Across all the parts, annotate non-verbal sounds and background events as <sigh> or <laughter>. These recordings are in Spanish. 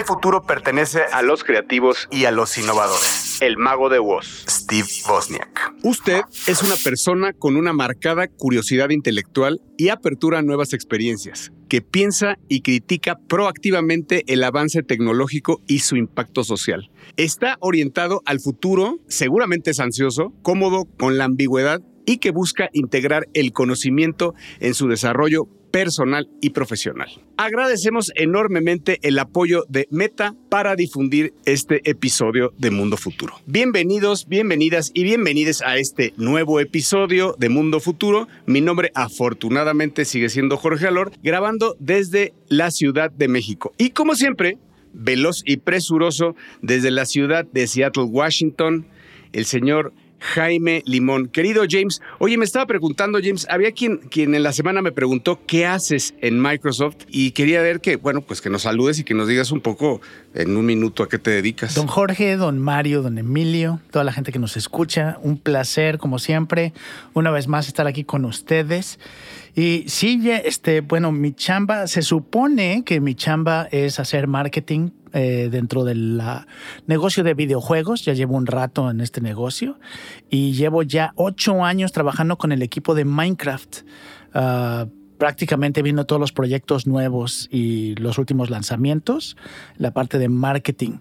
El futuro pertenece a los creativos y a los innovadores. El mago de Woz, Steve Wozniak. Usted es una persona con una marcada curiosidad intelectual y apertura a nuevas experiencias, que piensa y critica proactivamente el avance tecnológico y su impacto social. Está orientado al futuro, seguramente es ansioso, cómodo con la ambigüedad y que busca integrar el conocimiento en su desarrollo personal y profesional. Agradecemos enormemente el apoyo de Meta para difundir este episodio de Mundo Futuro. Bienvenidos, bienvenidas y bienvenidos a este nuevo episodio de Mundo Futuro. Mi nombre afortunadamente sigue siendo Jorge Alor, grabando desde la Ciudad de México. Y como siempre, veloz y presuroso desde la ciudad de Seattle, Washington, el señor Jaime Limón. Querido James, oye, me estaba preguntando, James, había quien, quien en la semana me preguntó qué haces en Microsoft y quería ver que, bueno, pues que nos saludes y que nos digas un poco en un minuto a qué te dedicas. Don Jorge, don Mario, don Emilio, toda la gente que nos escucha, un placer, como siempre, una vez más estar aquí con ustedes. Y sí, este, bueno, mi chamba, se supone que mi chamba es hacer marketing eh, dentro del negocio de videojuegos. Ya llevo un rato en este negocio y llevo ya ocho años trabajando con el equipo de Minecraft. Ah, prácticamente viendo todos los proyectos nuevos y los últimos lanzamientos, la parte de marketing.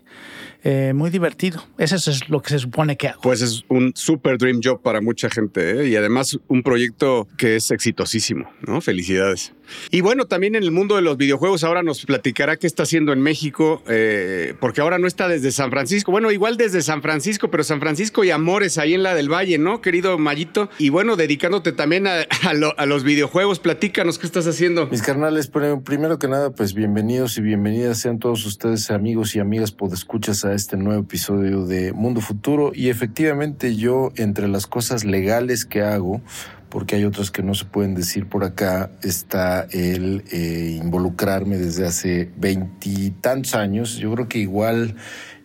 Eh, muy divertido. Eso es lo que se supone que hago. Pues es un super dream job para mucha gente ¿eh? y además un proyecto que es exitosísimo, ¿no? Felicidades. Y bueno, también en el mundo de los videojuegos ahora nos platicará qué está haciendo en México, eh, porque ahora no está desde San Francisco. Bueno, igual desde San Francisco, pero San Francisco y Amores ahí en la del Valle, ¿no, querido Mayito? Y bueno, dedicándote también a, los videojuegos, platícanos qué estás haciendo. Mis carnales, primero que nada, pues bienvenidos y bienvenidas sean todos ustedes, amigos y amigas, por escuchas a este nuevo episodio de Mundo Futuro. Y efectivamente yo, entre las cosas legales que hago, porque hay otras que no se pueden decir por acá, está el eh, involucrarme desde hace veintitantos años. Yo creo que igual,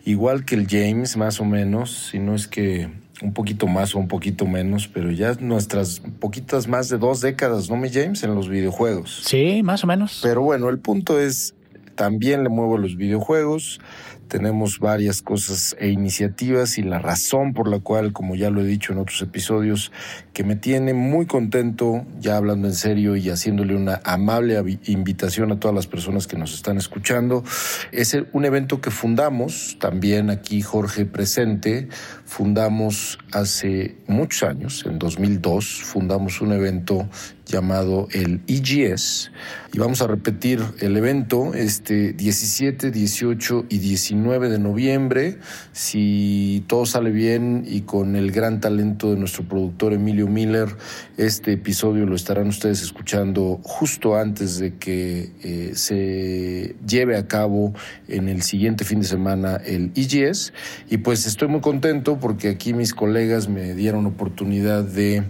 igual que el James, más o menos, si no es que un poquito más o un poquito menos, pero ya nuestras poquitas más de dos décadas, ¿no, mi James? En los videojuegos. Sí, más o menos. Pero bueno, el punto es, también le muevo los videojuegos. Tenemos varias cosas e iniciativas y la razón por la cual, como ya lo he dicho en otros episodios, que me tiene muy contento, ya hablando en serio y haciéndole una amable invitación a todas las personas que nos están escuchando, es un evento que fundamos, también aquí Jorge presente, fundamos hace muchos años, en 2002, fundamos un evento llamado el EGS y vamos a repetir el evento este 17, 18 y 19 de noviembre. Si todo sale bien y con el gran talento de nuestro productor Emilio Miller este episodio lo estarán ustedes escuchando justo antes de que eh, se lleve a cabo en el siguiente fin de semana el EGS y pues estoy muy contento porque aquí mis colegas me dieron oportunidad de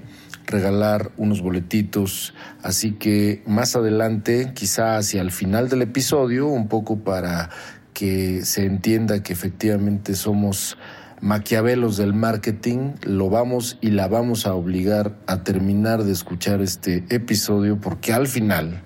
regalar unos boletitos. Así que más adelante, quizá hacia el final del episodio, un poco para que se entienda que efectivamente somos maquiavelos del marketing, lo vamos y la vamos a obligar a terminar de escuchar este episodio porque al final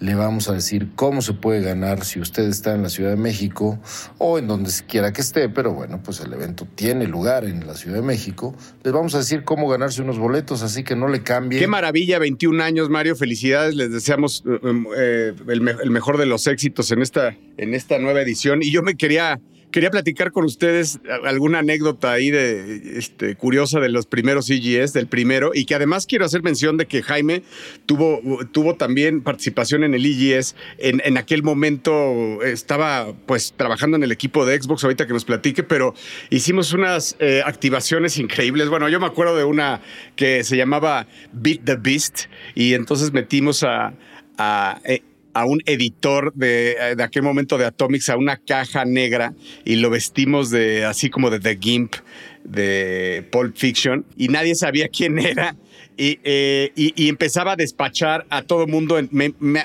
le vamos a decir cómo se puede ganar si usted está en la Ciudad de México o en donde quiera que esté, pero bueno, pues el evento tiene lugar en la Ciudad de México. Les vamos a decir cómo ganarse unos boletos, así que no le cambie. Qué maravilla, 21 años, Mario, felicidades, les deseamos eh, eh, el, el, mejor de los éxitos en esta, en esta nueva edición. Y yo me quería Quería platicar con ustedes alguna anécdota ahí de este, curiosa de los primeros EGS, del primero, y que además quiero hacer mención de que Jaime tuvo, tuvo también participación en el EGS. En, en aquel momento estaba pues trabajando en el equipo de Xbox, ahorita que nos platique, pero hicimos unas eh, activaciones increíbles. Bueno, yo me acuerdo de una que se llamaba Beat the Beast, y entonces metimos a, eh, a un editor de, eh, de, aquel momento de Atomics a una caja negra y lo vestimos de así como de The Gimp de Pulp Fiction y nadie sabía <laughs> quién era. Y, eh, y, empezaba a despachar a todo mundo, en,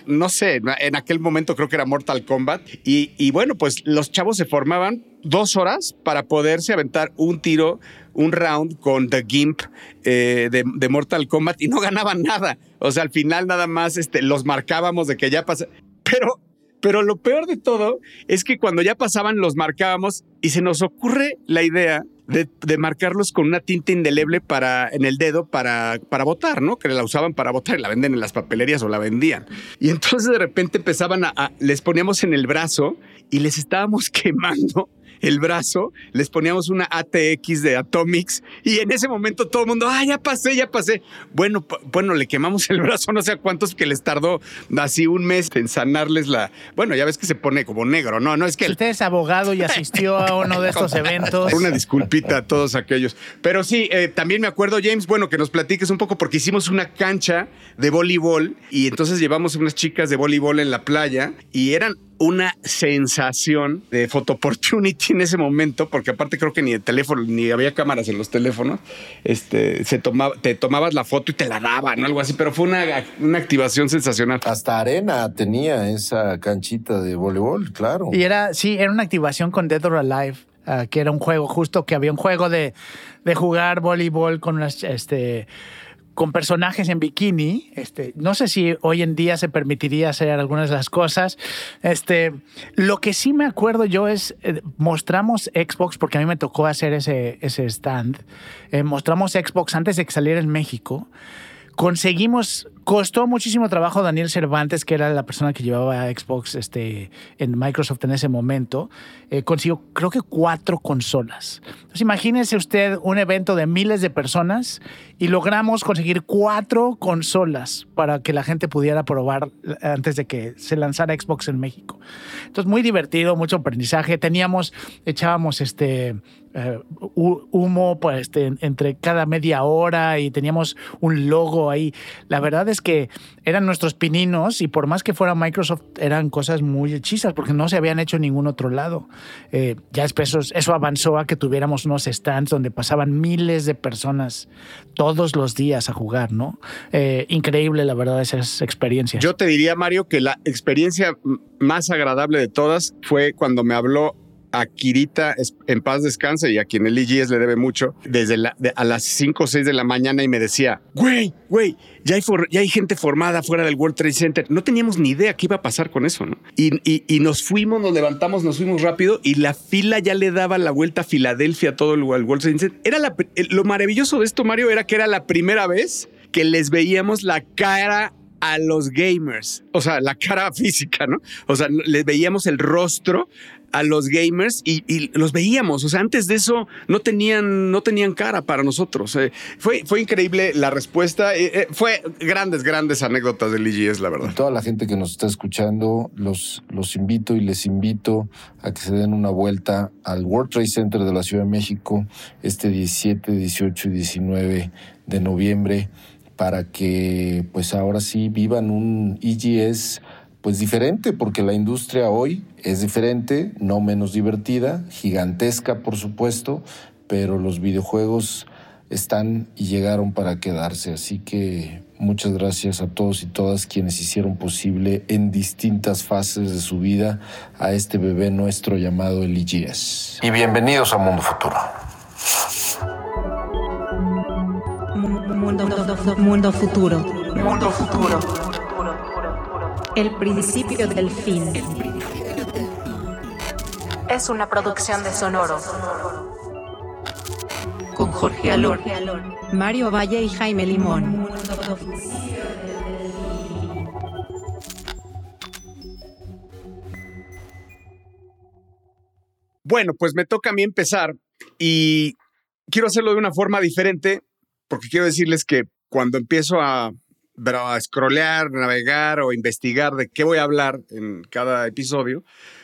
no sé, en aquel momento creo que era Mortal Kombat. Y, y bueno, pues los chavos se formaban dos horas para poderse aventar un tiro, un round con The Gimp eh, de, Mortal Kombat y no ganaban nada. O sea, al final nada más este, los marcábamos de que ya pasa. Pero Pero lo peor de todo es que cuando ya pasaban los marcábamos y se nos ocurre la idea de, marcarlos con una tinta indeleble para, en el dedo para, para votar, ¿no? Que la usaban para votar y la venden en las papelerías o la vendían. Y entonces de repente empezaban a les poníamos en el brazo y les estábamos <laughs> quemando el brazo, les poníamos una ATX de Atomics y en ese momento todo el mundo, ah, ya pasé, ya pasé. Bueno, bueno, le quemamos el brazo, no sé a cuántos que les tardó así un mes en sanarles la. Bueno, ya ves que se pone como negro, no, no es que. Usted es abogado y asistió a uno de estos <laughs> eventos. Una disculpita a todos aquellos. Pero sí, eh, también me acuerdo, James, bueno, que nos platiques un poco porque hicimos una cancha de voleibol y entonces llevamos unas chicas de voleibol en la playa y eran una sensación de photo opportunity en ese momento, porque aparte creo que ni de teléfono, ni había cámaras en los teléfonos, este, se tomaba, te tomabas la foto y te la daban, algo así, pero fue una, una activación sensacional. Hasta arena tenía esa canchita de voleibol, claro. Y era, sí, era una activación con Dead or Alive. Ah, que era un juego, justo que había un juego de, de jugar voleibol con las, este, con personajes en bikini. Este, no sé si hoy en día se permitiría hacer algunas de las cosas. Este, lo que sí me acuerdo yo es, eh, mostramos Xbox, porque a mí me tocó hacer ese, stand. Eh, mostramos Xbox antes de que saliera en México conseguimos, costó muchísimo trabajo Daniel Cervantes, que era la persona que llevaba Xbox este, en Microsoft en ese momento, eh, consiguió creo que cuatro consolas. Entonces imagínese usted un evento de miles de personas y logramos conseguir cuatro consolas para que la gente pudiera probar antes de que se lanzara Xbox en México. Entonces muy divertido, mucho aprendizaje. Teníamos, echábamos este eh, humo pues, este, entre cada media hora y teníamos un logo ahí. La verdad es que eran nuestros pininos y por más que fuera Microsoft eran cosas muy hechizas porque no se habían hecho en ningún otro lado. Eh, ya después eso, avanzó a que tuviéramos unos stands donde pasaban miles de personas todos los días a jugar, ¿no? Eh, increíble, la verdad, esas experiencias. Yo te diría, Mario, que la experiencia más agradable de todas fue cuando me habló a Kirita en paz descanse y a quien el IGS le debe mucho, desde a las 5 o 6 de la mañana y me decía, güey, güey, ya hay, ya hay gente formada fuera del World Trade Center. No teníamos ni idea qué iba a pasar con eso, ¿no? Y, y, nos fuimos, nos levantamos, nos fuimos rápido y la fila ya le daba la vuelta a Filadelfia, todo el, World Trade Center. Era lo maravilloso de esto, Mario, era que era la primera vez que les veíamos la cara a los gamers, o sea, la cara <laughs> física, ¿no? O sea, les veíamos el rostro a los gamers y, los veíamos. O sea, antes de eso no tenían, no tenían cara para nosotros. Eh, fue, fue increíble la respuesta. Eh, eh, fue grandes, grandes anécdotas del IGS, la verdad. toda la gente que nos está escuchando, los, los invito y les invito a que se den una vuelta al World Trade Center de la Ciudad de México este 17, 18 y 19 de noviembre para que pues ahora sí vivan un IGS pues diferente, porque la industria hoy es diferente, no menos divertida, gigantesca por supuesto, pero los videojuegos están y llegaron para quedarse. Así que muchas gracias a todos y todas quienes hicieron posible en distintas fases de su vida a este bebé nuestro llamado el IGS. Y bienvenidos a Mundo Futuro. Mundo, futuro. Mundo futuro. El principio del fin. Es una producción de Sonoro. Con Jorge Alor, Mario Valle y Jaime Limón. Bueno, pues me toca a mí empezar y quiero hacerlo de una forma diferente porque quiero decirles que cuando empiezo a, a navegar o investigar de qué voy a hablar en cada episodio,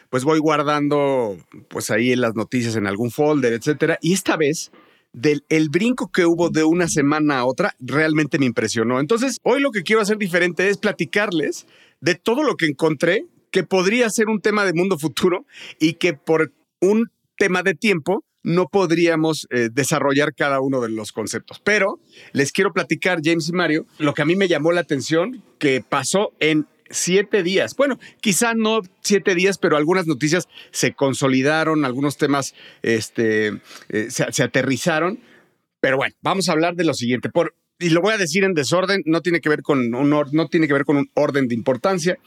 pues voy guardando pues ahí en las noticias en algún folder, etcétera. Y esta vez del el brinco que hubo de una semana a otra realmente me impresionó. Entonces, hoy lo que quiero hacer diferente es platicarles de todo lo que encontré que podría ser un tema de mundo futuro y que por un tema de tiempo no podríamos eh, desarrollar cada uno de los conceptos. Pero les quiero platicar, James y Mario, lo que a mí me llamó la atención que pasó en siete días. Bueno, quizá no siete días, pero algunas noticias se consolidaron, algunos temas este, eh, se, aterrizaron. Pero bueno, vamos a hablar de lo siguiente. Por, y lo voy a decir en desorden, no tiene que ver con un, no tiene que ver con un orden de importancia.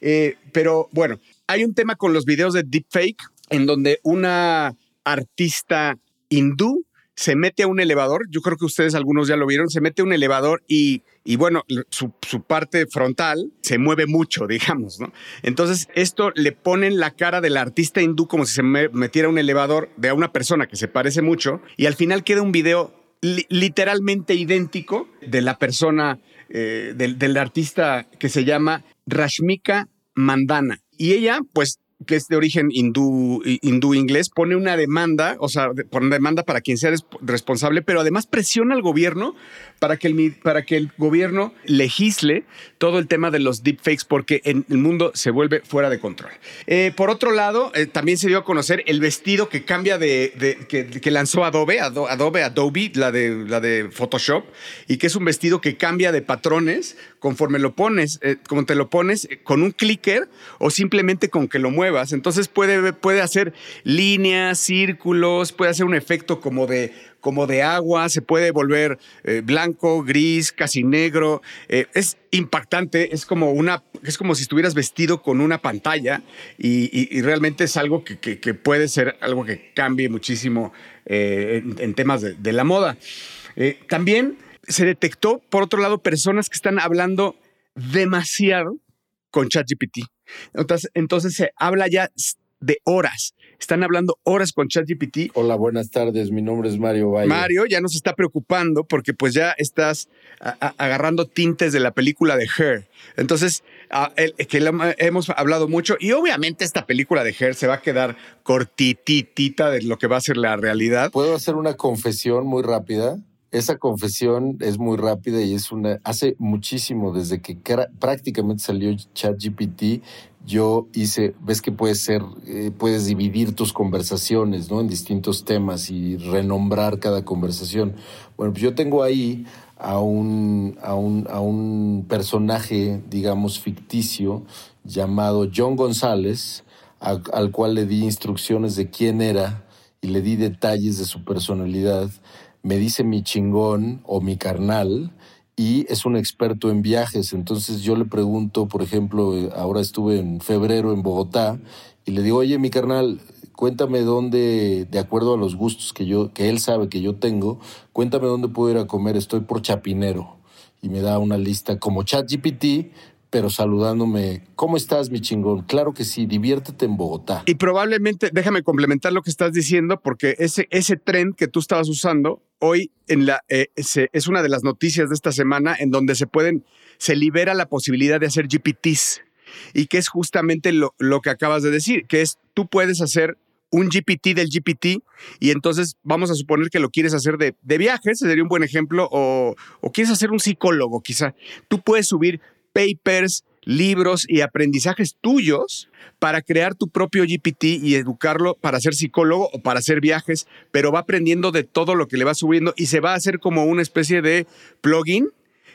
Eh, pero bueno, hay un tema con los videos de deepfake en donde una artista hindú se mete a un elevador, yo creo que ustedes algunos ya lo vieron, se mete a un elevador y, y bueno, su, su, parte frontal se mueve mucho, <laughs> digamos, ¿no? Entonces esto le pone en la cara del artista hindú como si se metiera a un elevador de una persona que se parece mucho y al final queda un video li literalmente idéntico de la persona, eh, del, del artista que se llama Rashmika Mandana. Y ella, pues, que es de origen hindú, hindú inglés, pone una demanda, o sea, pone demanda para quien sea responsable, pero además presiona al gobierno para que el, para que el gobierno legisle todo el tema de los deepfakes, porque en el mundo se vuelve fuera de control. Eh, por otro lado, eh, también se dio a conocer el vestido que cambia de, de que, que, lanzó Adobe, Adobe, Adobe, la de, la de Photoshop, y que es un vestido que cambia de patrones conforme lo pones, eh, como te lo pones con un clicker o simplemente con que lo muevas. Entonces puede, puede hacer líneas, círculos, puede hacer un efecto como de como de agua, se puede volver eh, blanco, gris, casi negro. Eh, es impactante, es como una, es como si estuvieras vestido con una pantalla y, realmente es algo que, que, puede ser algo que cambie muchísimo eh, en, temas de, de la moda. Eh, también se detectó, por otro lado, personas que están hablando demasiado con ChatGPT. Entonces, entonces se habla ya de horas. Están hablando horas con ChatGPT. Hola, buenas tardes. Mi nombre es Mario Valle. Mario ya nos está preocupando porque pues ya estás agarrando tintes de la película de Her. Entonces, a, el, que hemos hablado mucho y obviamente esta película de Her se va a quedar cortititita de lo que va a ser la realidad. ¿Puedo hacer una confesión muy rápida? Esa confesión es muy rápida y es una. Hace muchísimo, desde que prácticamente salió ChatGPT, yo hice. Ves que puedes ser, eh, puedes dividir tus conversaciones, ¿no? En distintos temas y renombrar cada conversación. Bueno, pues yo tengo ahí a un, a un, a un personaje, digamos, ficticio llamado John González, al cual le di instrucciones de quién era y le di detalles de su personalidad me dice mi chingón o mi carnal y es un experto en viajes. Entonces yo le pregunto, por ejemplo, ahora estuve en febrero en Bogotá y le digo, oye, mi carnal, cuéntame dónde, de acuerdo a los gustos que yo, que él sabe que yo tengo, cuéntame dónde puedo ir a comer. Estoy por Chapinero y me da una lista como ChatGPT, pero saludándome, ¿cómo estás, mi chingón? Claro que sí, diviértete en Bogotá. Y probablemente, déjame complementar lo que estás diciendo, porque ese, ese tren que tú estabas usando, hoy en la, eh, es una de las noticias de esta semana en donde se pueden, se libera la posibilidad de hacer GPTs, y que es justamente lo, lo que acabas de decir, que es tú puedes hacer un GPT del GPT y entonces vamos a suponer que lo quieres hacer de, de viajes, sería un buen ejemplo, o, o quieres hacer un psicólogo quizá. Tú puedes subir papers, libros y aprendizajes tuyos para crear tu propio GPT y educarlo para ser psicólogo o para hacer viajes, pero va aprendiendo de todo lo que le va subiendo y se va a hacer como una especie de plugin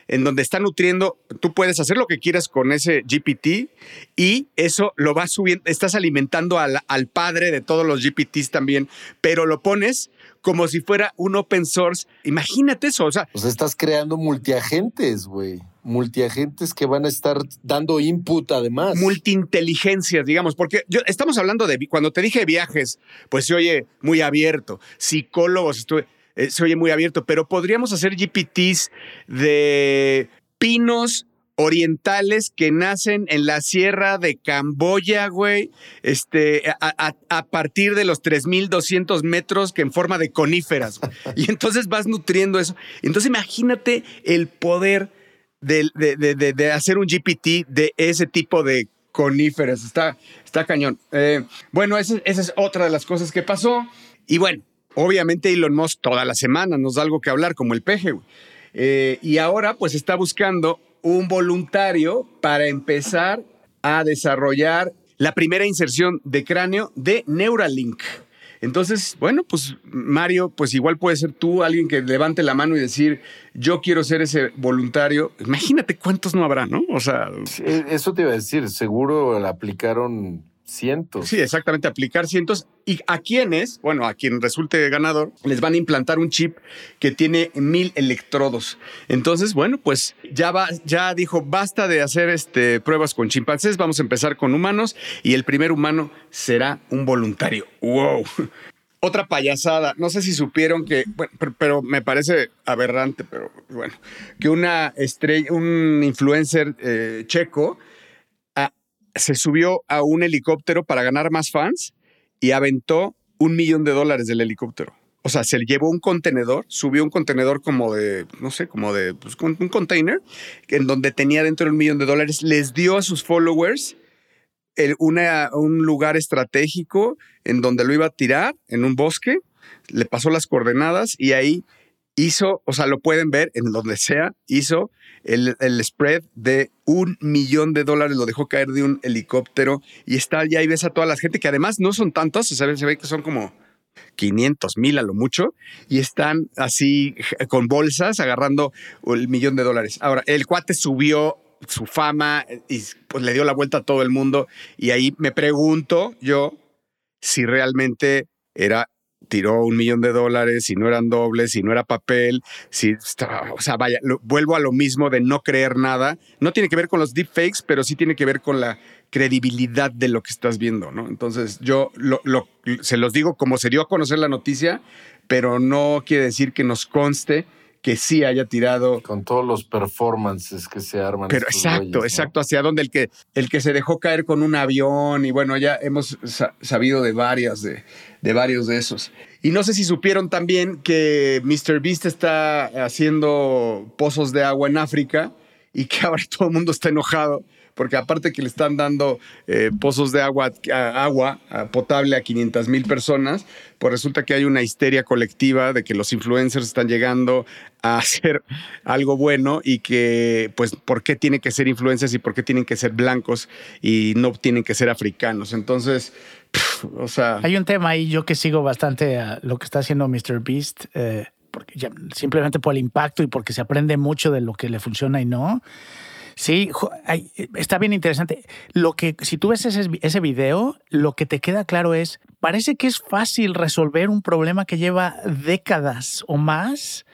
en donde está nutriendo, tú puedes hacer lo que quieras con ese GPT y eso lo vas subiendo, estás alimentando al, al padre de todos los GPTs también, pero lo pones como si fuera un open source. Imagínate eso, o sea. Pues estás creando multiagentes, güey multiagentes que van a estar dando input además. Multiinteligencias, digamos, porque yo, estamos hablando de, cuando te dije viajes, pues se oye muy abierto, psicólogos, estuve, eh, se oye muy abierto, pero podríamos hacer GPTs de pinos orientales que nacen en la sierra de Camboya, güey, este, a, partir de los 3.200 metros que en forma de coníferas. Y entonces vas nutriendo eso. Entonces imagínate el poder de, de, de, de, hacer un GPT de ese tipo de coníferas. Está, está cañón. Eh, bueno, esa, esa, es otra de las cosas que pasó. Y bueno, obviamente Elon Musk toda la semana nos da algo que hablar, como el peje. Eh, y ahora pues está buscando un voluntario para empezar a desarrollar la primera inserción de cráneo de Neuralink. Entonces, bueno, pues Mario, pues igual puede ser tú alguien que levante la mano y decir, yo quiero ser ese voluntario. Imagínate cuántos no habrá, ¿no? O sea... Eso te iba a decir, seguro le aplicaron cientos. Sí, exactamente, aplicar cientos. ¿Y a quienes? Bueno, a quien resulte ganador, les van a implantar un chip que tiene mil electrodos. Entonces, bueno, pues ya va, ya dijo, basta de hacer este, pruebas con chimpancés, vamos a empezar con humanos y el primer humano será un voluntario. ¡Wow! <laughs> Otra payasada, no sé si supieron que, bueno, pero, me parece aberrante, pero bueno, que una estrella, un influencer eh, checo, se subió a un helicóptero para ganar más fans y aventó un millón de dólares del helicóptero. O sea, se llevó un contenedor, subió un contenedor como de, no sé, como de pues, un container, en donde tenía dentro un millón de dólares, les dio a sus followers un lugar estratégico en donde lo iba a tirar, en un bosque, le pasó las coordenadas y ahí hizo, o sea, lo pueden ver en donde sea, hizo el, spread de un millón de dólares, lo dejó caer de un helicóptero y está allá y ves a toda la gente que además no son tantos, se ve que son como 500 mil a lo mucho y están así con bolsas agarrando el millón de dólares. Ahora, el cuate subió su fama y pues le dio la vuelta a todo el mundo y ahí me pregunto yo si realmente era tiró un millón de dólares, si no eran dobles, si no era papel, si, o sea, vaya, vuelvo a lo mismo de no creer nada. No tiene que ver con los deepfakes, pero sí tiene que ver con la credibilidad de lo que estás viendo, ¿no? Entonces, yo se los digo como se dio a conocer la noticia, pero no quiere decir que nos conste que sí haya tirado. Con todos los performances que se arman. Pero exacto, exacto, hacia donde el que, el que se dejó caer con un avión y bueno, ya hemos sabido de varias, de, de varios de esos. Y no sé si supieron también que Mr. Beast está haciendo pozos de agua en África y que ahora <laughs> todo el mundo está enojado porque aparte que le están dando eh, pozos de agua, agua potable a 500 mil personas, pues resulta que hay una histeria colectiva de que los influencers están llegando a <laughs> hacer algo bueno y que, pues, ¿por qué tienen que ser influencers y por qué tienen que ser blancos y no tienen que ser africanos? Entonces, o sea... Hay un tema ahí, yo que sigo bastante lo que está haciendo Mr. Beast. Eh, porque simplemente por el impacto y porque se aprende mucho de lo que le funciona y no. Sí, está bien interesante. Lo que, si tú ves ese, ese video, lo que te queda claro es, parece que es fácil resolver un problema que lleva décadas o más.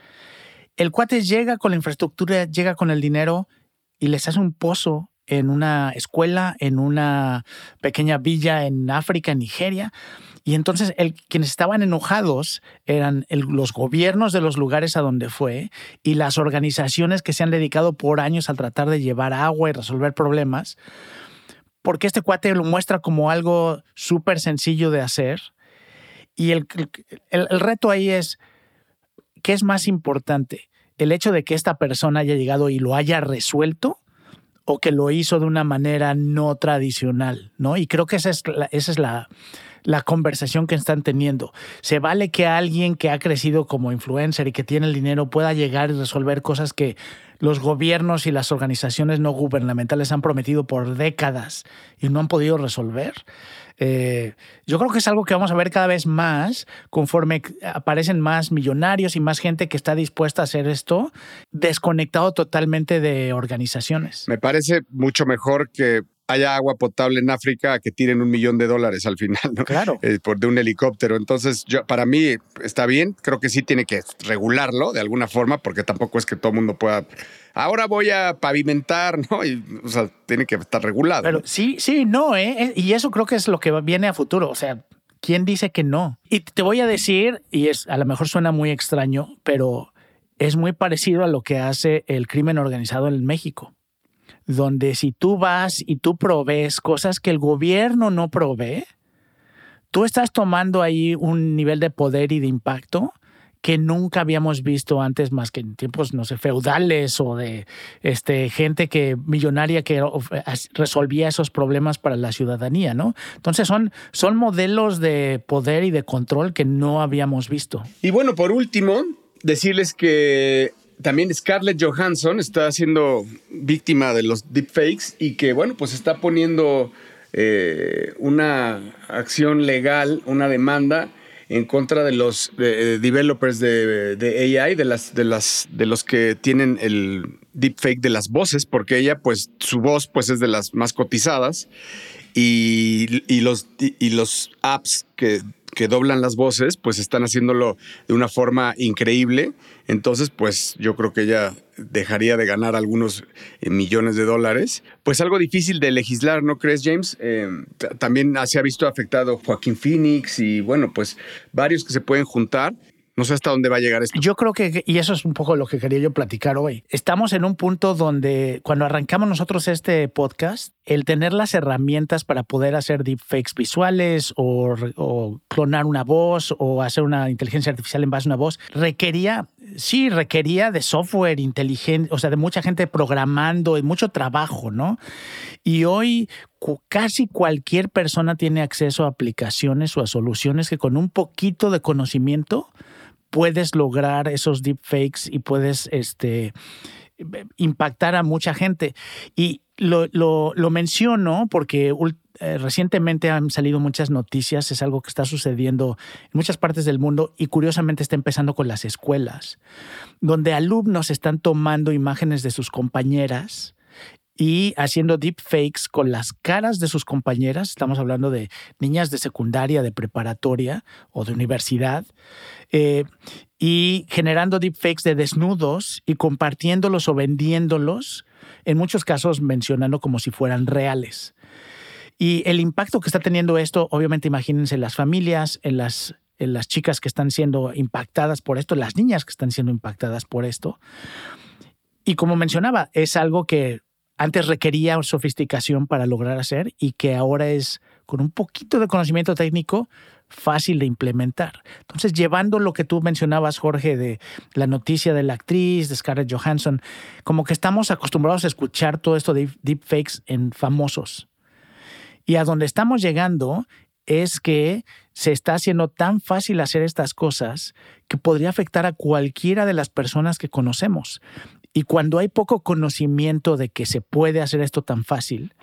El cuate llega con la infraestructura, llega con el dinero y les hace un pozo en una escuela, en una pequeña villa en África, en Nigeria. Y entonces el, quienes estaban enojados eran los gobiernos de los lugares a donde fue y las organizaciones que se han dedicado por años a tratar de llevar agua y resolver problemas, porque este cuate lo muestra como algo súper sencillo de hacer. Y el, el reto ahí es, ¿qué es más importante? ¿El hecho de que esta persona haya llegado y lo haya resuelto? Que lo hizo de una manera no tradicional, ¿no? Y creo que esa es esa es la, la conversación que están teniendo. Se vale que alguien que ha crecido como influencer y que tiene el dinero pueda llegar y resolver cosas que los gobiernos y las organizaciones no gubernamentales han prometido por décadas y no han podido resolver. Eh, yo creo que es algo que vamos a ver cada vez más conforme aparecen más millonarios y más gente que está dispuesta a hacer esto, desconectado totalmente de organizaciones. Me parece mucho mejor que haya agua potable en África que tiren un millón de dólares al final, ¿no? Claro. Eh, por de un helicóptero. Entonces, yo, para mí está bien. Creo que sí tiene que regularlo de alguna forma, porque tampoco es que todo el mundo pueda. Ahora voy a pavimentar, <laughs> ¿no? Y, o sea, tiene que estar regulado. Pero sí, sí, no, ¿eh? Y eso creo que es lo que viene a futuro. O sea, ¿quién dice que no? Y te voy a decir, y es a lo mejor suena muy extraño, pero es muy parecido a lo que hace el crimen organizado en México donde si tú vas y tú provees cosas que el gobierno no provee, tú estás tomando ahí un nivel de poder y de impacto que nunca habíamos visto antes más que en tiempos, no sé, feudales o de este, gente que millonaria que resolvía esos problemas para la ciudadanía, ¿no? Entonces son, son modelos de poder y de control que no habíamos visto. Y bueno, por último, decirles que también Scarlett Johansson está siendo víctima de los deepfakes y que, bueno, pues está poniendo eh, una acción legal, una demanda en contra de los developers de, de, AI, de, las, de, las, de los que tienen el deepfake de las voces, porque ella, pues, su voz, pues, es de las más cotizadas. Y, y los, y los apps que que doblan las voces, pues están haciéndolo de una forma increíble. Entonces, pues yo creo que ella dejaría de ganar algunos eh, millones de dólares. Pues algo difícil de legislar, ¿no crees, James? Eh, también se ha visto afectado Joaquín Phoenix y bueno, pues varios que se pueden juntar. No sé hasta dónde va a llegar esto. Yo creo que, y eso es un poco lo que quería yo platicar hoy, estamos en un punto donde cuando arrancamos nosotros este podcast, el tener las herramientas para poder hacer deepfakes visuales o, clonar una voz o hacer una inteligencia artificial en base a una voz, requería, sí, requería de software inteligente, o sea, de mucha gente programando y mucho trabajo, ¿no? Y hoy casi cualquier persona tiene acceso a aplicaciones o a soluciones que con un poquito de conocimiento puedes lograr esos deepfakes y puedes este, impactar a mucha gente. Y lo, lo, menciono porque eh, recientemente han salido muchas noticias, es algo que está sucediendo en muchas partes del mundo y curiosamente está empezando con las escuelas, donde alumnos están tomando imágenes de sus compañeras y haciendo deepfakes con las caras de sus compañeras. Estamos hablando de niñas de secundaria, de preparatoria o de universidad. Eh, y generando deepfakes de desnudos y compartiéndolos o vendiéndolos, en muchos casos mencionando como si fueran reales. Y el impacto que está teniendo esto, obviamente imagínense las familias, en las, en las chicas que están siendo impactadas por esto, las niñas que están siendo impactadas por esto. Y como mencionaba, es algo que antes requería sofisticación para lograr hacer y que ahora es con un poquito de conocimiento técnico fácil de implementar. Entonces, llevando lo que tú mencionabas, Jorge, de la noticia de la actriz, de Scarlett Johansson, como que estamos acostumbrados a escuchar todo esto de deepfakes en famosos. Y a donde estamos llegando es que se está haciendo tan fácil hacer estas cosas que podría afectar a cualquiera de las personas que conocemos. Y cuando hay poco conocimiento de que se puede hacer esto tan fácil,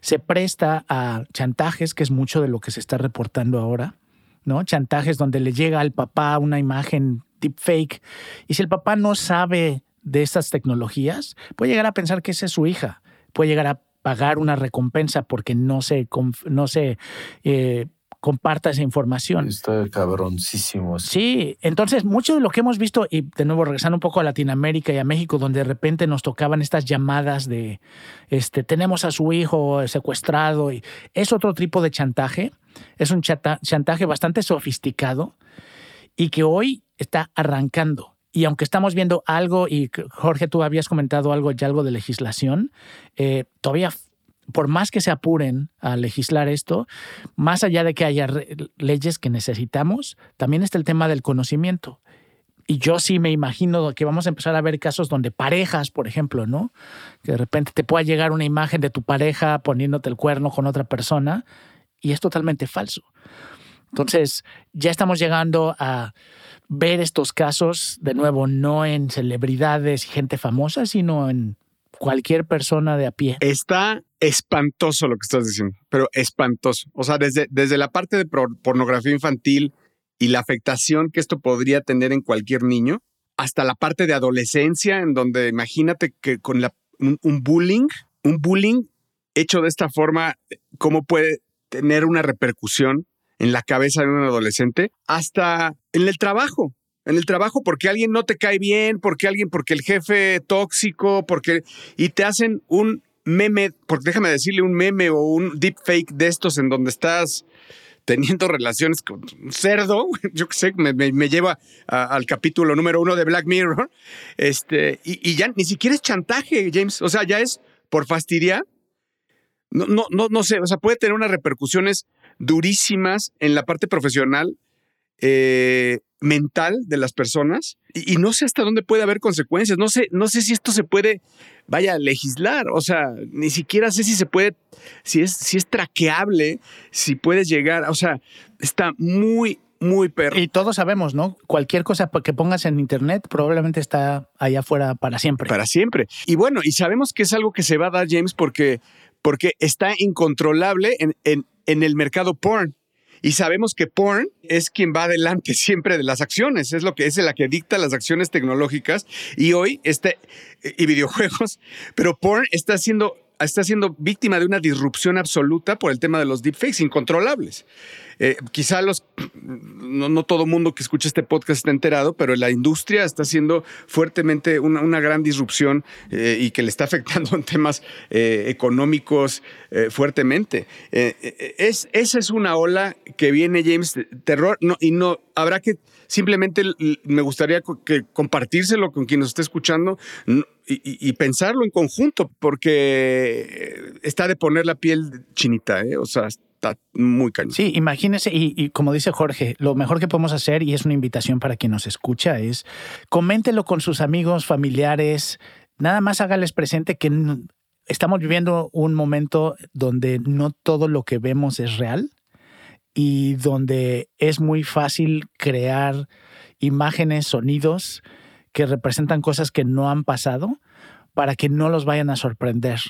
se presta a chantajes, que es mucho de lo que se está reportando ahora, ¿no? Chantajes donde le llega al papá una imagen deepfake y si el papá no sabe de estas tecnologías, puede llegar a pensar que esa es su hija, puede llegar a pagar una recompensa porque no se, no se eh, comparta esa información. Está cabroncísimo. Sí, entonces mucho de lo que hemos visto, y de nuevo regresando un poco a Latinoamérica y a México, donde de repente nos tocaban estas llamadas de, este, tenemos a su hijo secuestrado, y es otro tipo de chantaje, es un chantaje bastante sofisticado y que hoy está arrancando. Y aunque estamos viendo algo, y Jorge, tú habías comentado algo ya algo de legislación, eh, todavía por más que se apuren a legislar esto, más allá de que haya leyes que necesitamos, también está el tema del conocimiento. Y yo sí me imagino que vamos a empezar a ver casos donde parejas, por ejemplo, ¿no? Que de repente te pueda llegar una imagen de tu pareja poniéndote el cuerno con otra persona y es totalmente falso. Entonces, ya estamos llegando a ver estos casos, de nuevo, no en celebridades y gente famosa, sino en cualquier persona de a pie. Está espantoso lo que estás diciendo, pero espantoso. O sea, desde, desde la parte de pornografía infantil y la afectación que esto podría tener en cualquier niño, hasta la parte de adolescencia, en donde imagínate que con la, un, bullying, un bullying hecho de esta forma, cómo puede tener una repercusión en la cabeza de un adolescente, hasta en el trabajo en el trabajo porque alguien no te cae bien, porque alguien, porque el jefe tóxico, porque y te hacen un meme, porque déjame decirle un meme o un deepfake de estos en donde estás teniendo relaciones con un cerdo, <laughs> yo qué sé, me, lleva al capítulo número uno de Black Mirror, <laughs> este, y, ya ni siquiera es chantaje, James, o sea, ya es por fastidiar. No, no, no, no sé, o sea, puede tener unas repercusiones durísimas en la parte profesional eh, mental de las personas y, no sé hasta dónde puede haber consecuencias. No sé, no sé si esto se puede, vaya, legislar. O sea, ni siquiera sé si se puede, si es, si es traqueable, si puedes llegar. O sea, está muy, muy perro. Y todos sabemos, ¿no? Cualquier cosa que pongas en internet probablemente está allá afuera para siempre. Para siempre. Y bueno, y sabemos que es algo que se va a dar, James, porque, porque está incontrolable en, en, en el mercado porn. Y sabemos que porn es quien va adelante <laughs> siempre de las acciones, es lo que es la que dicta las acciones tecnológicas y hoy este y videojuegos, pero porn está siendo está siendo víctima de una disrupción absoluta por el tema de los deepfakes incontrolables. Eh, quizá los, no, no, todo mundo que escucha este podcast está enterado, pero la industria está haciendo fuertemente una, gran disrupción eh, y que le está <laughs> afectando en temas eh, económicos fuertemente. Es, esa es una ola que viene, James, terror, no, y no habrá que simplemente me gustaría que compartírselo con quien nos esté escuchando y, pensarlo en conjunto, porque está de poner la piel chinita, ¿eh? o sea, está muy cañón. Sí, imagínese, y, y, como dice Jorge, lo mejor que podemos hacer, y es una invitación para quien nos escucha, es coméntelo con sus amigos, familiares, nada más hágales presente que estamos viviendo un momento donde no todo lo que vemos es real y donde es muy fácil crear imágenes, sonidos que representan cosas que no han pasado para que no los vayan a sorprender.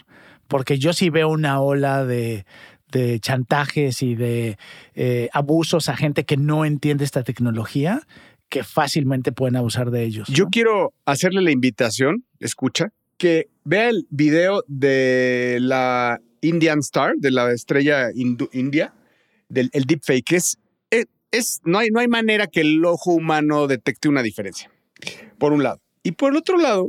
Porque yo sí veo una ola de, de chantajes y de eh, abusos a gente que no entiende esta tecnología que fácilmente pueden abusar de ellos. ¿no? Yo quiero hacerle la invitación, escucha, que vea el video de la Indian Star, de la estrella india, del el deepfake. Es, es, es, no, hay, no hay manera que el ojo humano detecte una diferencia, por un lado. Y por el otro lado,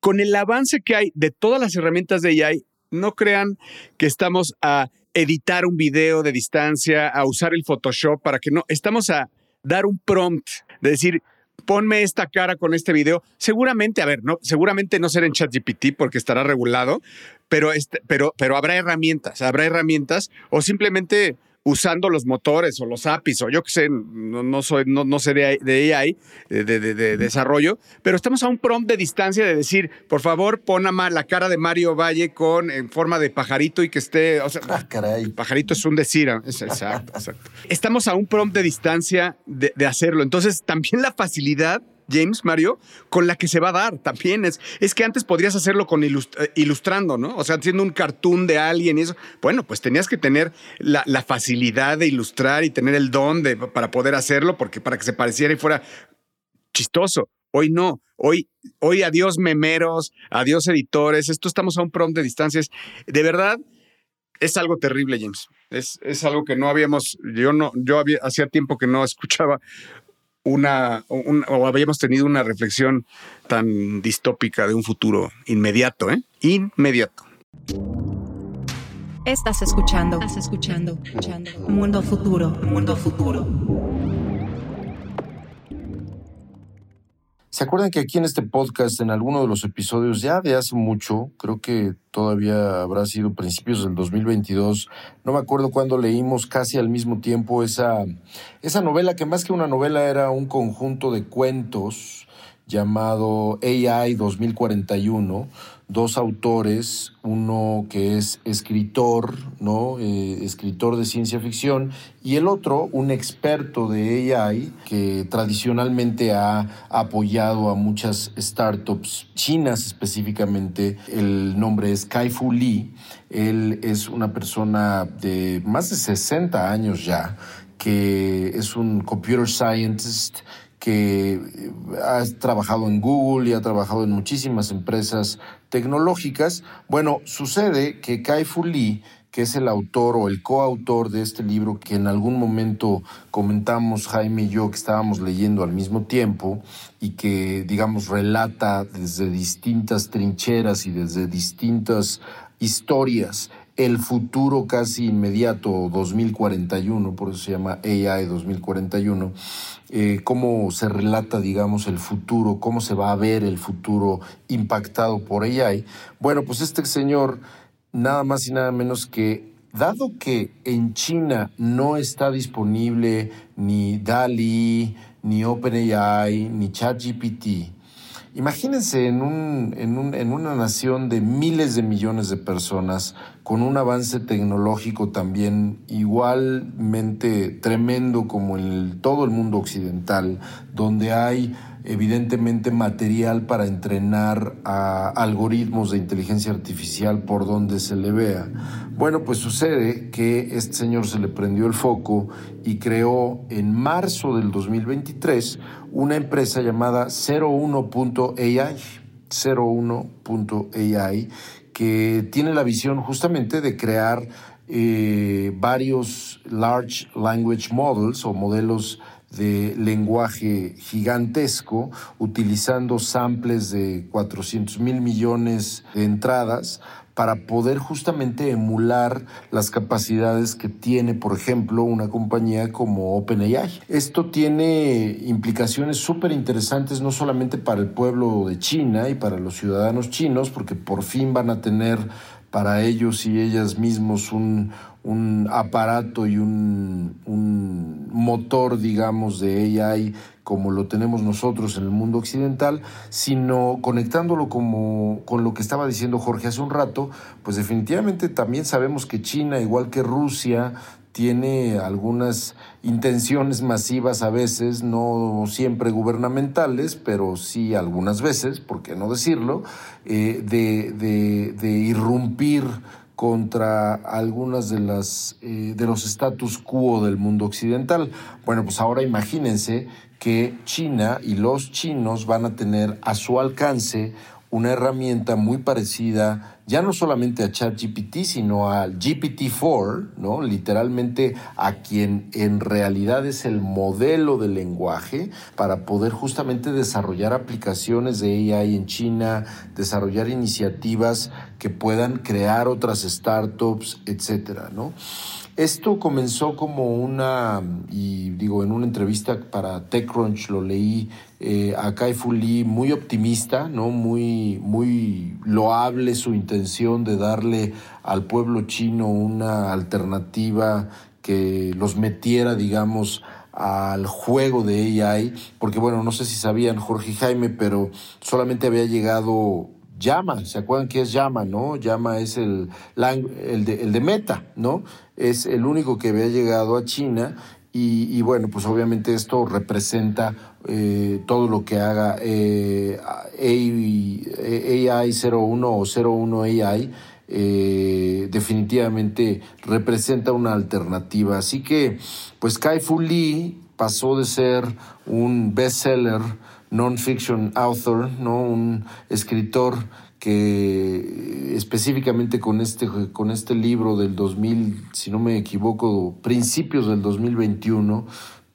con el avance que hay de todas las herramientas de AI, no crean que estamos a editar un video de distancia, a usar el Photoshop para que no, estamos a dar un prompt, de decir, ponme esta cara con este video. Seguramente, a ver, no, seguramente no será en ChatGPT porque estará regulado, pero, este, pero, pero habrá herramientas, habrá herramientas o simplemente usando los motores o los APIs o yo que sé, no, no soy, no, no sé de, de AI, de, de, de, desarrollo, pero estamos a un prompt de distancia de decir, por favor, pon a la cara de Mario Valle con en forma de pajarito y que esté, o sea, ah, caray. pajarito es un decir, es, exacto, <laughs> exacto. Estamos a un prompt de distancia de, de hacerlo, entonces también la facilidad James, Mario, con la que se va a dar también. Es, es que antes podrías hacerlo con ilust ilustrando, ¿no? O sea, haciendo un cartoon de alguien y eso. Bueno, pues tenías que tener la, facilidad de ilustrar y tener el don de, para poder hacerlo, porque para que se pareciera y fuera chistoso. Hoy no. Hoy, hoy adiós memeros, adiós editores. Esto estamos a un prompt de distancias. De verdad, es algo terrible, James. Es, es algo que no habíamos, yo no, yo había, hacía tiempo que no escuchaba una, un, o habíamos tenido una reflexión tan distópica de un futuro inmediato, ¿eh? Inmediato. Estás escuchando, estás escuchando, escuchando. Mundo futuro, mundo futuro. ¿Se acuerdan que aquí en este podcast, en alguno de los episodios ya de hace mucho, creo que todavía habrá sido principios del 2022, no me acuerdo cuándo leímos casi al mismo tiempo esa, esa novela que más que una novela era un conjunto de cuentos llamado AI 2041, dos autores, uno que es escritor, ¿no? Eh, escritor de ciencia ficción, y el otro, un experto de AI que tradicionalmente ha apoyado a muchas startups chinas específicamente. El nombre es Kai-Fu Lee. Él es una persona de más de 60 años ya, que es un computer scientist que ha trabajado en Google y ha trabajado en muchísimas empresas tecnológicas. Bueno, sucede que Kai Fu Lee, que es el autor o el coautor de este libro que en algún momento comentamos Jaime y yo que estábamos leyendo al mismo tiempo y que, digamos, relata desde distintas trincheras y desde distintas historias el futuro casi inmediato 2041, por eso se llama AI 2041, eh, cómo se relata, digamos, el futuro, cómo se va a ver el futuro impactado por AI. Bueno, pues este señor, nada más y nada menos que, dado que en China no está disponible ni DALI, ni OpenAI, ni ChatGPT, Imagínense en, un, en, un, en, una nación de miles de millones de personas, con un avance tecnológico también igualmente tremendo como en el, todo el mundo occidental, donde hay evidentemente material para entrenar a algoritmos de inteligencia artificial por donde se le vea. Bueno, pues sucede que este señor se le prendió el foco y creó en marzo del 2023 una empresa llamada 01.ai. 01.ai que tiene la visión justamente de crear eh, varios large language models o modelos de lenguaje gigantesco utilizando samples de 400 mil millones de entradas para poder justamente emular las capacidades que tiene, por ejemplo, una compañía como OpenAI. Esto tiene implicaciones súper interesantes no solamente para el pueblo de China y para los ciudadanos chinos, porque por fin van a tener para ellos y ellas mismos un, un aparato y un, un, motor, digamos, de AI como lo tenemos nosotros en el mundo occidental, sino conectándolo como, con lo que estaba diciendo Jorge hace un rato, pues definitivamente también sabemos que China, igual que Rusia, tiene algunas intenciones masivas a veces, no siempre gubernamentales, pero sí algunas veces, por qué no decirlo, eh, de, de, irrumpir contra algunas de las eh, de los status quo del mundo occidental. Bueno, pues ahora imagínense que China y los chinos van a tener a su alcance una herramienta muy parecida, ya no solamente a ChatGPT, sino al GPT-4, ¿no? Literalmente a quien en realidad es el modelo de lenguaje para poder justamente desarrollar aplicaciones de AI en China, desarrollar iniciativas que puedan crear otras startups, etcétera, ¿no? Esto comenzó como una, y digo, en una entrevista para TechCrunch lo leí eh, a Kai Fu Lee muy optimista, ¿no? Muy, muy loable su intención de darle al pueblo chino una alternativa que los metiera, digamos, al juego de AI, porque bueno, no sé si sabían Jorge y Jaime, pero solamente había llegado Llama, ¿se acuerdan que es Llama, no? Llama es el, el, de, el de Meta, ¿no? Es el único que había llegado a China y, bueno, pues obviamente esto representa eh, todo lo que haga eh, AI 01 o 01 AI. Eh, definitivamente representa una alternativa. Así que, pues Kai Fu Lee pasó de ser un bestseller non-fiction author, ¿no? un escritor que específicamente con este, con este libro del 2000, si no me equivoco, principios del 2021,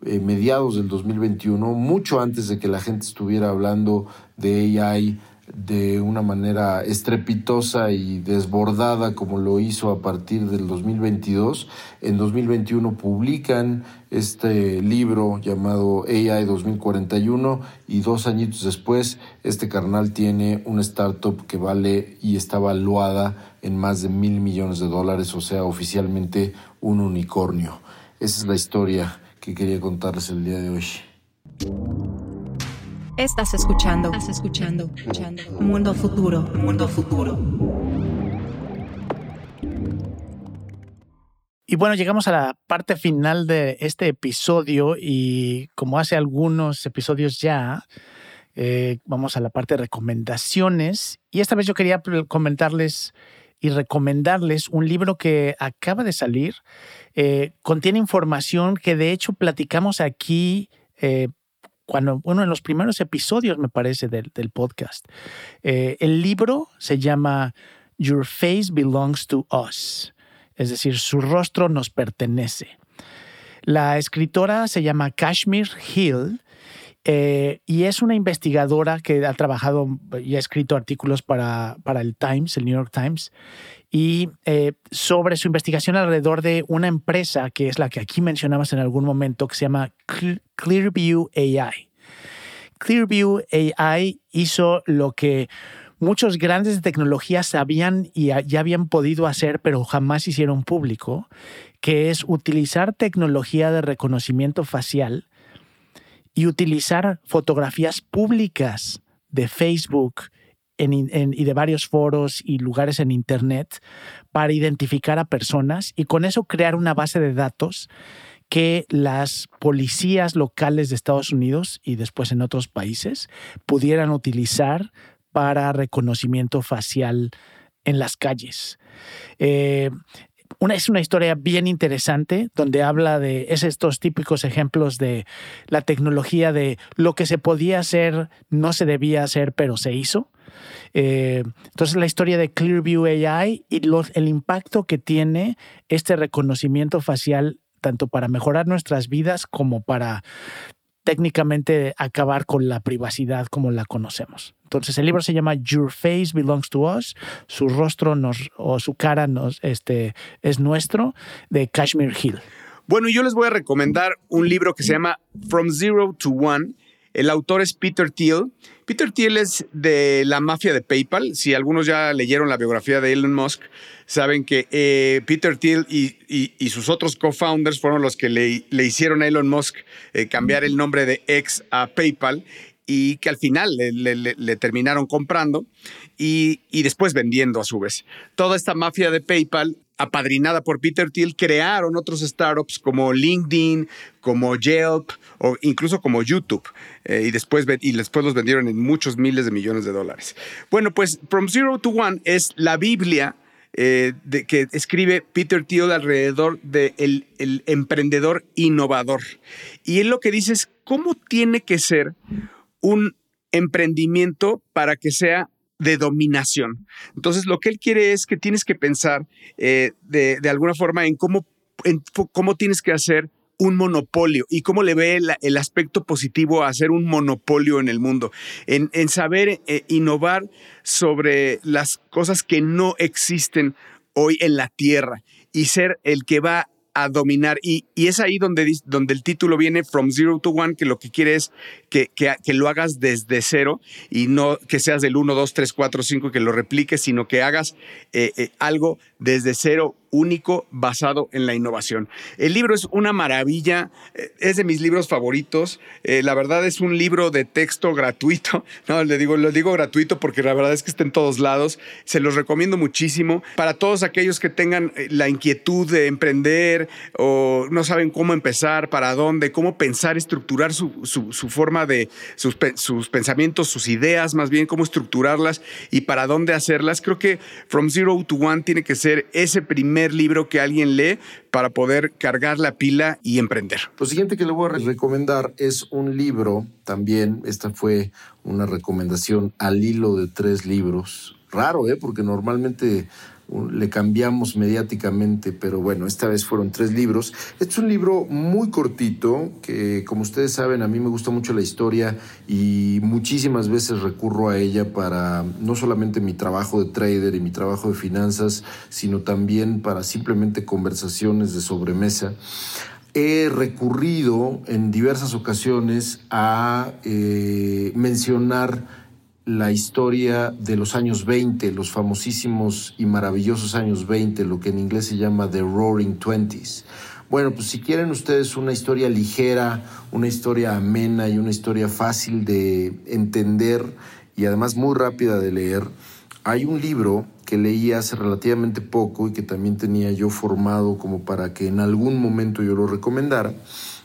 eh, mediados del 2021, mucho antes de que la gente estuviera hablando de AI de una manera estrepitosa y desbordada como lo hizo a partir del 2022. En 2021 publican este libro llamado AI 2041 y dos añitos después este carnal tiene una startup que vale y está valuada en más de mil millones de dólares, o sea, oficialmente un unicornio. Esa es la historia que quería contarles el día de hoy. Estás escuchando. Estás escuchando. escuchando. Mundo futuro. Mundo futuro. Y bueno, llegamos a la parte final de este episodio y como hace algunos episodios ya, eh, vamos a la parte de recomendaciones. Y esta vez yo quería comentarles y recomendarles un libro que acaba de salir. Eh, contiene información que de hecho platicamos aquí eh, cuando, uno de los primeros episodios, me parece, del, podcast. Eh, el libro se llama Your Face Belongs to Us, es decir, su rostro nos pertenece. La escritora se llama Kashmir Hill eh, y es una investigadora que ha trabajado y ha escrito artículos para, para el Times, el New York Times, y eh, sobre su investigación alrededor de una empresa que es la que aquí mencionamos en algún momento, que se llama Clearview AI. Clearview AI hizo lo que muchos grandes de tecnología sabían y ya habían podido hacer, pero jamás hicieron público, que es utilizar tecnología de reconocimiento facial y utilizar fotografías públicas de Facebook, y de varios foros y lugares en Internet para identificar a personas y con eso crear una base de datos que las policías locales de Estados Unidos y después en otros países pudieran utilizar para reconocimiento facial en las calles. Eh, una, es una historia bien interesante donde habla de es estos típicos ejemplos de la tecnología de lo que se podía hacer, no se debía hacer, pero se hizo. Eh, entonces la historia de Clearview AI y el impacto que tiene este reconocimiento facial tanto para mejorar nuestras vidas como para técnicamente acabar con la privacidad como la conocemos. Entonces el libro se llama Your Face Belongs to Us, su rostro nos, o su cara nos, este, es nuestro, de Kashmir Hill. Bueno, yo les voy a recomendar un libro que se llama From Zero to One. El autor es Peter Thiel. Peter Thiel es de la mafia de PayPal. Si algunos ya leyeron la biografía de Elon Musk, saben que eh, Peter Thiel y, sus otros co-founders fueron los que le, hicieron a Elon Musk eh, cambiar el nombre de X a PayPal y que al final le, terminaron comprando y, después vendiendo a su vez. Toda esta mafia de PayPal, apadrinada por Peter Thiel, crearon otros startups como LinkedIn, como Yelp o incluso como YouTube eh, y, después, y después los vendieron en muchos miles de millones de dólares. Bueno, pues From Zero to One es la Biblia eh, de, que escribe Peter Thiel alrededor del el emprendedor innovador. Y él lo que dice es cómo tiene que ser un emprendimiento para que sea de dominación. Entonces, lo que él quiere es que tienes que pensar eh, de, alguna forma en cómo, cómo tienes que hacer un monopolio y cómo le ve el, aspecto positivo a hacer un monopolio en el mundo, en, saber eh, innovar sobre las cosas que no existen hoy en la Tierra y ser el que va a dominar. Y, es ahí donde, donde el título viene From Zero to One, que lo que quiere es que, que, lo hagas desde cero y no que seas del 1, 2, 3, 4, 5, que lo repliques, sino que hagas eh, eh, algo desde cero único basado en la innovación. El libro es una maravilla, eh, es de mis libros favoritos. la verdad es un libro de texto gratuito. <laughs> No, le digo, lo digo gratuito porque la verdad es que está en todos lados. Se los recomiendo muchísimo para todos aquellos que tengan la inquietud de emprender o no saben cómo empezar, para dónde, cómo pensar, estructurar su, su forma de sus, sus, pensamientos, sus ideas, más bien cómo estructurarlas y para dónde hacerlas. Creo que From Zero to One tiene que ser ese primer libro que alguien lee para poder cargar la pila y emprender. Lo siguiente que le voy a recomendar es un libro también. Esta fue una recomendación al hilo de tres libros. Raro, ¿eh? Porque normalmente le cambiamos mediáticamente, pero bueno, esta vez fueron tres libros. Este es un libro muy cortito, que como ustedes saben, a mí me gusta mucho la historia y muchísimas veces recurro a ella para no solamente mi trabajo de trader y mi trabajo de finanzas, sino también para simplemente conversaciones de sobremesa he recurrido en diversas ocasiones a eh, mencionar la historia de los años 20, los famosísimos y maravillosos años 20, lo que en inglés se llama The Roaring Twenties. Bueno, pues si quieren ustedes una historia ligera, una historia amena y una historia fácil de entender y además muy rápida de leer, hay un libro que leí hace relativamente poco y que también tenía yo formado como para que en algún momento yo lo recomendara.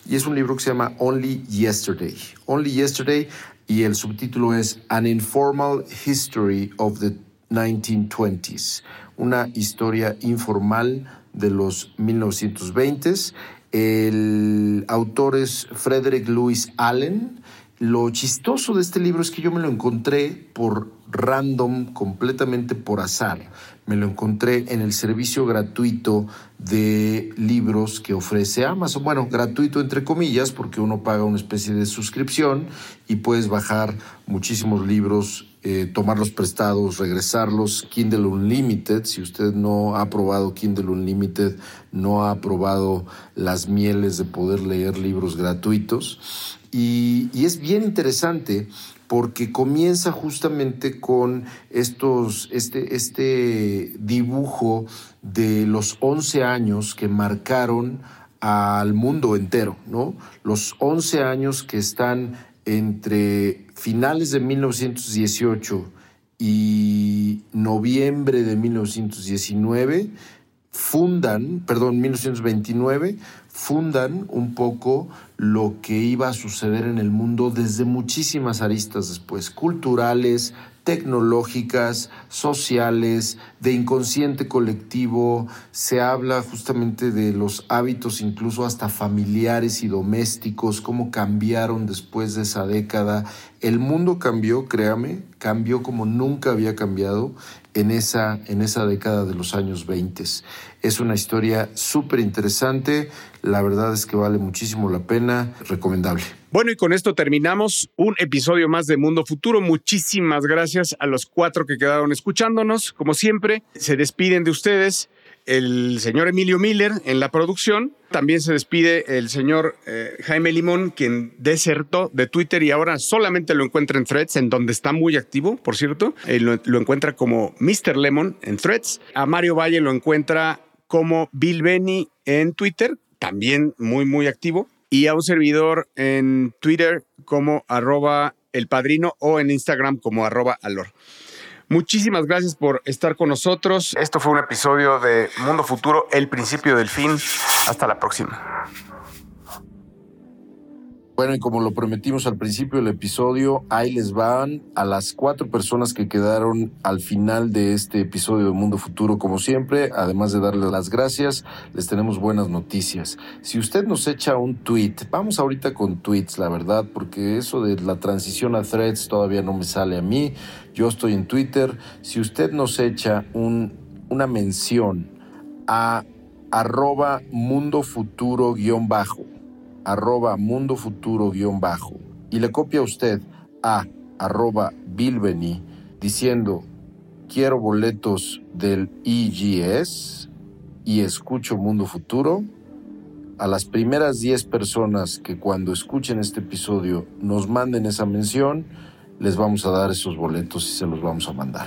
Y es un libro que se llama Only Yesterday. Only Yesterday y el subtítulo es An Informal History of the 1920s, una historia informal de los 1920s. El autor es Frederick Lewis Allen. Lo chistoso de este libro es que yo me lo encontré por random, completamente por azar. Me lo encontré en el servicio gratuito de libros que ofrece Amazon. Bueno, gratuito entre comillas, porque uno paga una especie de suscripción y puedes bajar muchísimos libros, eh, tomarlos prestados, regresarlos. Kindle Unlimited, si usted no ha probado Kindle Unlimited, no ha probado las mieles de poder leer libros gratuitos. Y, y es bien interesante porque comienza justamente con estos, este, este dibujo de los 11 años que marcaron al mundo entero, ¿no? Los 11 años que están entre finales de 1918 y noviembre de 1919 fundan, perdón, 1929, fundan un poco lo que iba a suceder en el mundo desde muchísimas aristas después, culturales, tecnológicas, sociales, de inconsciente colectivo, se habla justamente de los hábitos incluso hasta familiares y domésticos, cómo cambiaron después de esa década. El mundo cambió, créame, cambió como nunca había cambiado en esa, en esa década de los años 20. Es una historia súper interesante, la verdad es que vale muchísimo la pena, recomendable. Bueno, y con esto terminamos un episodio más de Mundo Futuro. Muchísimas gracias a los cuatro que quedaron escuchándonos. Como siempre, se despiden de ustedes el señor Emilio Miller en la producción. También se despide el señor eh, Jaime Limón, quien desertó de Twitter y ahora solamente lo encuentra en Threads, en donde está muy activo, por cierto. lo, encuentra como Mr. Lemon en Threads. A Mario Valle lo encuentra como Bill Benny en Twitter, también muy, muy activo y a un servidor en Twitter como arroba el padrino o en Instagram como arroba alor. Muchísimas gracias por estar con nosotros. Esto fue un episodio de Mundo Futuro, el principio del fin. Hasta la próxima. Bueno, y como lo prometimos al principio del episodio, ahí les van a las cuatro personas que quedaron al final de este episodio de Mundo Futuro, como siempre. Además de darles las gracias, les tenemos buenas noticias. Si usted nos echa un tweet, vamos ahorita con tweets, la verdad, porque eso de la transición a threads todavía no me sale a mí. Yo estoy en Twitter. Si usted nos echa un, una mención a arroba mundo futuro guion bajo arroba mundo futuro guion bajo y le copia usted a arroba bilbeni diciendo quiero boletos del EGS y escucho Mundo Futuro, a las primeras 10 personas que cuando escuchen este episodio nos manden esa mención, les vamos a dar esos boletos y se los vamos a mandar.